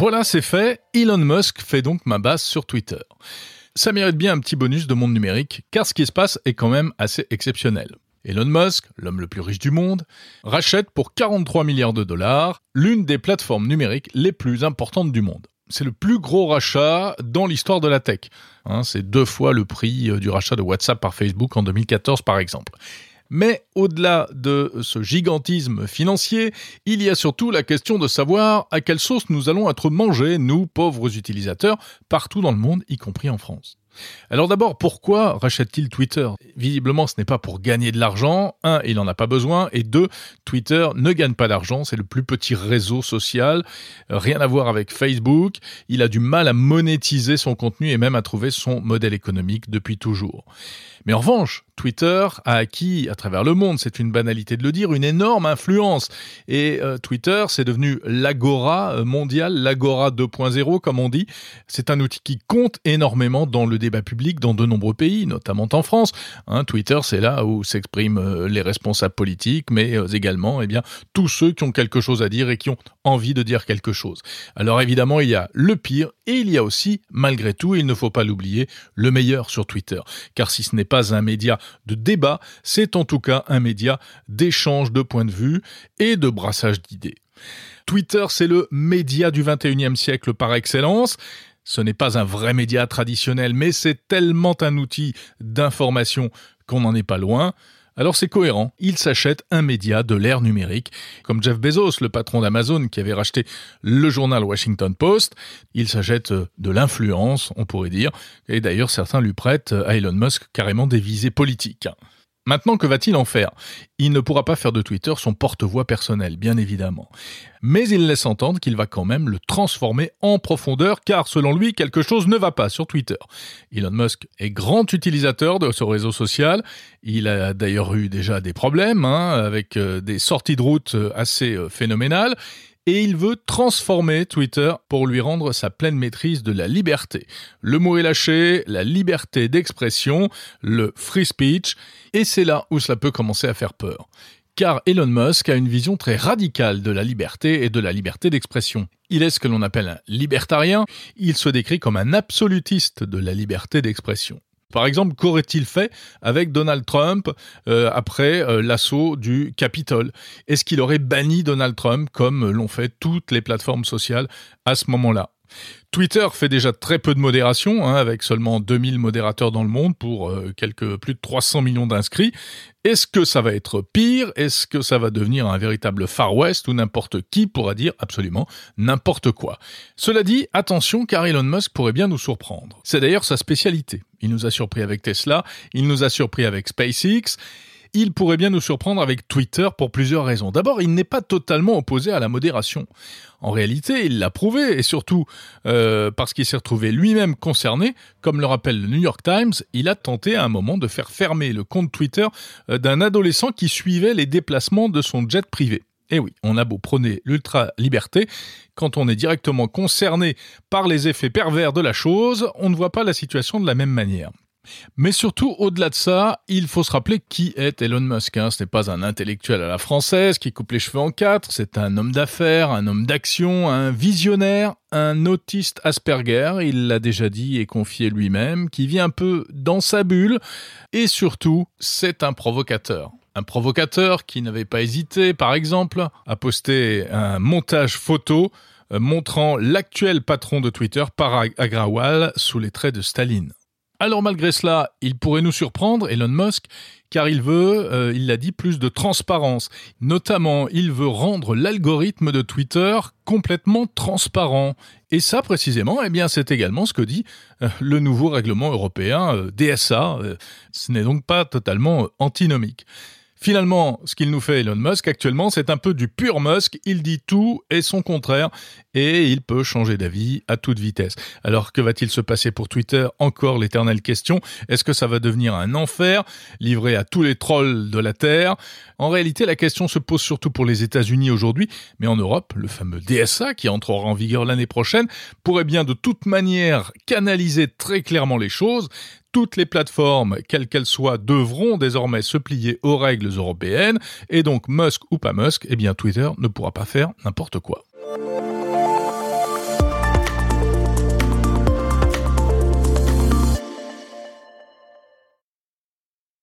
Voilà, c'est fait. Elon Musk fait donc ma base sur Twitter. Ça mérite bien un petit bonus de monde numérique, car ce qui se passe est quand même assez exceptionnel. Elon Musk, l'homme le plus riche du monde, rachète pour 43 milliards de dollars l'une des plateformes numériques les plus importantes du monde. C'est le plus gros rachat dans l'histoire de la tech. Hein, c'est deux fois le prix euh, du rachat de WhatsApp par Facebook en 2014 par exemple. Mais au-delà de ce gigantisme financier, il y a surtout la question de savoir à quelle sauce nous allons être mangés, nous pauvres utilisateurs, partout dans le monde, y compris en France. Alors d'abord, pourquoi rachète-t-il Twitter? Visiblement, ce n'est pas pour gagner de l'argent. Un, il n'en a pas besoin. Et deux, Twitter ne gagne pas d'argent. C'est le plus petit réseau social. Rien à voir avec Facebook. Il a du mal à monétiser son contenu et même à trouver son modèle économique depuis toujours. Mais en revanche, Twitter a acquis à travers le monde, c'est une banalité de le dire, une énorme influence. Et euh, Twitter, c'est devenu l'agora euh, mondiale, l'agora 2.0 comme on dit. C'est un outil qui compte énormément dans le débat public dans de nombreux pays, notamment en France. Hein, Twitter, c'est là où s'expriment euh, les responsables politiques, mais également eh bien, tous ceux qui ont quelque chose à dire et qui ont envie de dire quelque chose. Alors évidemment, il y a le pire et il y a aussi, malgré tout, il ne faut pas l'oublier, le meilleur sur Twitter. Car si ce n'est pas un média de débat, c'est en tout cas un média d'échange de points de vue et de brassage d'idées. Twitter, c'est le média du 21e siècle par excellence. Ce n'est pas un vrai média traditionnel, mais c'est tellement un outil d'information qu'on n'en est pas loin. Alors c'est cohérent, il s'achète un média de l'ère numérique, comme Jeff Bezos, le patron d'Amazon qui avait racheté le journal Washington Post, il s'achète de l'influence, on pourrait dire, et d'ailleurs certains lui prêtent à Elon Musk carrément des visées politiques. Maintenant, que va-t-il en faire? Il ne pourra pas faire de Twitter son porte-voix personnel, bien évidemment. Mais il laisse entendre qu'il va quand même le transformer en profondeur, car selon lui, quelque chose ne va pas sur Twitter. Elon Musk est grand utilisateur de ce réseau social. Il a d'ailleurs eu déjà des problèmes, hein, avec euh, des sorties de route euh, assez euh, phénoménales et il veut transformer Twitter pour lui rendre sa pleine maîtrise de la liberté. Le mot est lâché, la liberté d'expression, le free speech, et c'est là où cela peut commencer à faire peur. Car Elon Musk a une vision très radicale de la liberté et de la liberté d'expression. Il est ce que l'on appelle un libertarien, il se décrit comme un absolutiste de la liberté d'expression. Par exemple, qu'aurait-il fait avec Donald Trump euh, après euh, l'assaut du Capitole? Est-ce qu'il aurait banni Donald Trump comme l'ont fait toutes les plateformes sociales à ce moment-là? Twitter fait déjà très peu de modération, hein, avec seulement 2000 modérateurs dans le monde pour euh, quelques plus de 300 millions d'inscrits. Est-ce que ça va être pire? Est-ce que ça va devenir un véritable Far West où n'importe qui pourra dire absolument n'importe quoi? Cela dit, attention car Elon Musk pourrait bien nous surprendre. C'est d'ailleurs sa spécialité. Il nous a surpris avec Tesla, il nous a surpris avec SpaceX, il pourrait bien nous surprendre avec Twitter pour plusieurs raisons. D'abord, il n'est pas totalement opposé à la modération. En réalité, il l'a prouvé, et surtout euh, parce qu'il s'est retrouvé lui-même concerné, comme le rappelle le New York Times, il a tenté à un moment de faire fermer le compte Twitter euh, d'un adolescent qui suivait les déplacements de son jet privé. Eh oui, on a beau prôner l'ultra-liberté, quand on est directement concerné par les effets pervers de la chose, on ne voit pas la situation de la même manière. Mais surtout, au-delà de ça, il faut se rappeler qui est Elon Musk. Hein. Ce n'est pas un intellectuel à la française qui coupe les cheveux en quatre, c'est un homme d'affaires, un homme d'action, un visionnaire, un autiste Asperger, il l'a déjà dit et confié lui-même, qui vit un peu dans sa bulle, et surtout, c'est un provocateur. Un provocateur qui n'avait pas hésité, par exemple, à poster un montage photo euh, montrant l'actuel patron de Twitter, Parag Agrawal, sous les traits de Staline. Alors malgré cela, il pourrait nous surprendre, Elon Musk, car il veut, euh, il l'a dit, plus de transparence. Notamment, il veut rendre l'algorithme de Twitter complètement transparent. Et ça, précisément, eh bien, c'est également ce que dit euh, le nouveau règlement européen euh, DSA. ce n'est donc pas totalement antinomique. Finalement, ce qu'il nous fait Elon Musk actuellement, c'est un peu du pur Musk. Il dit tout et son contraire et il peut changer d'avis à toute vitesse. Alors que va-t-il se passer pour Twitter? Encore l'éternelle question. Est-ce que ça va devenir un enfer livré à tous les trolls de la Terre? En réalité, la question se pose surtout pour les États-Unis aujourd'hui, mais en Europe, le fameux DSA qui entrera en vigueur l'année prochaine pourrait bien de toute manière canaliser très clairement les choses. Toutes les plateformes, quelles qu'elles soient, devront désormais se plier aux règles européennes, et donc Musk ou pas Musk, eh bien Twitter ne pourra pas faire n'importe quoi.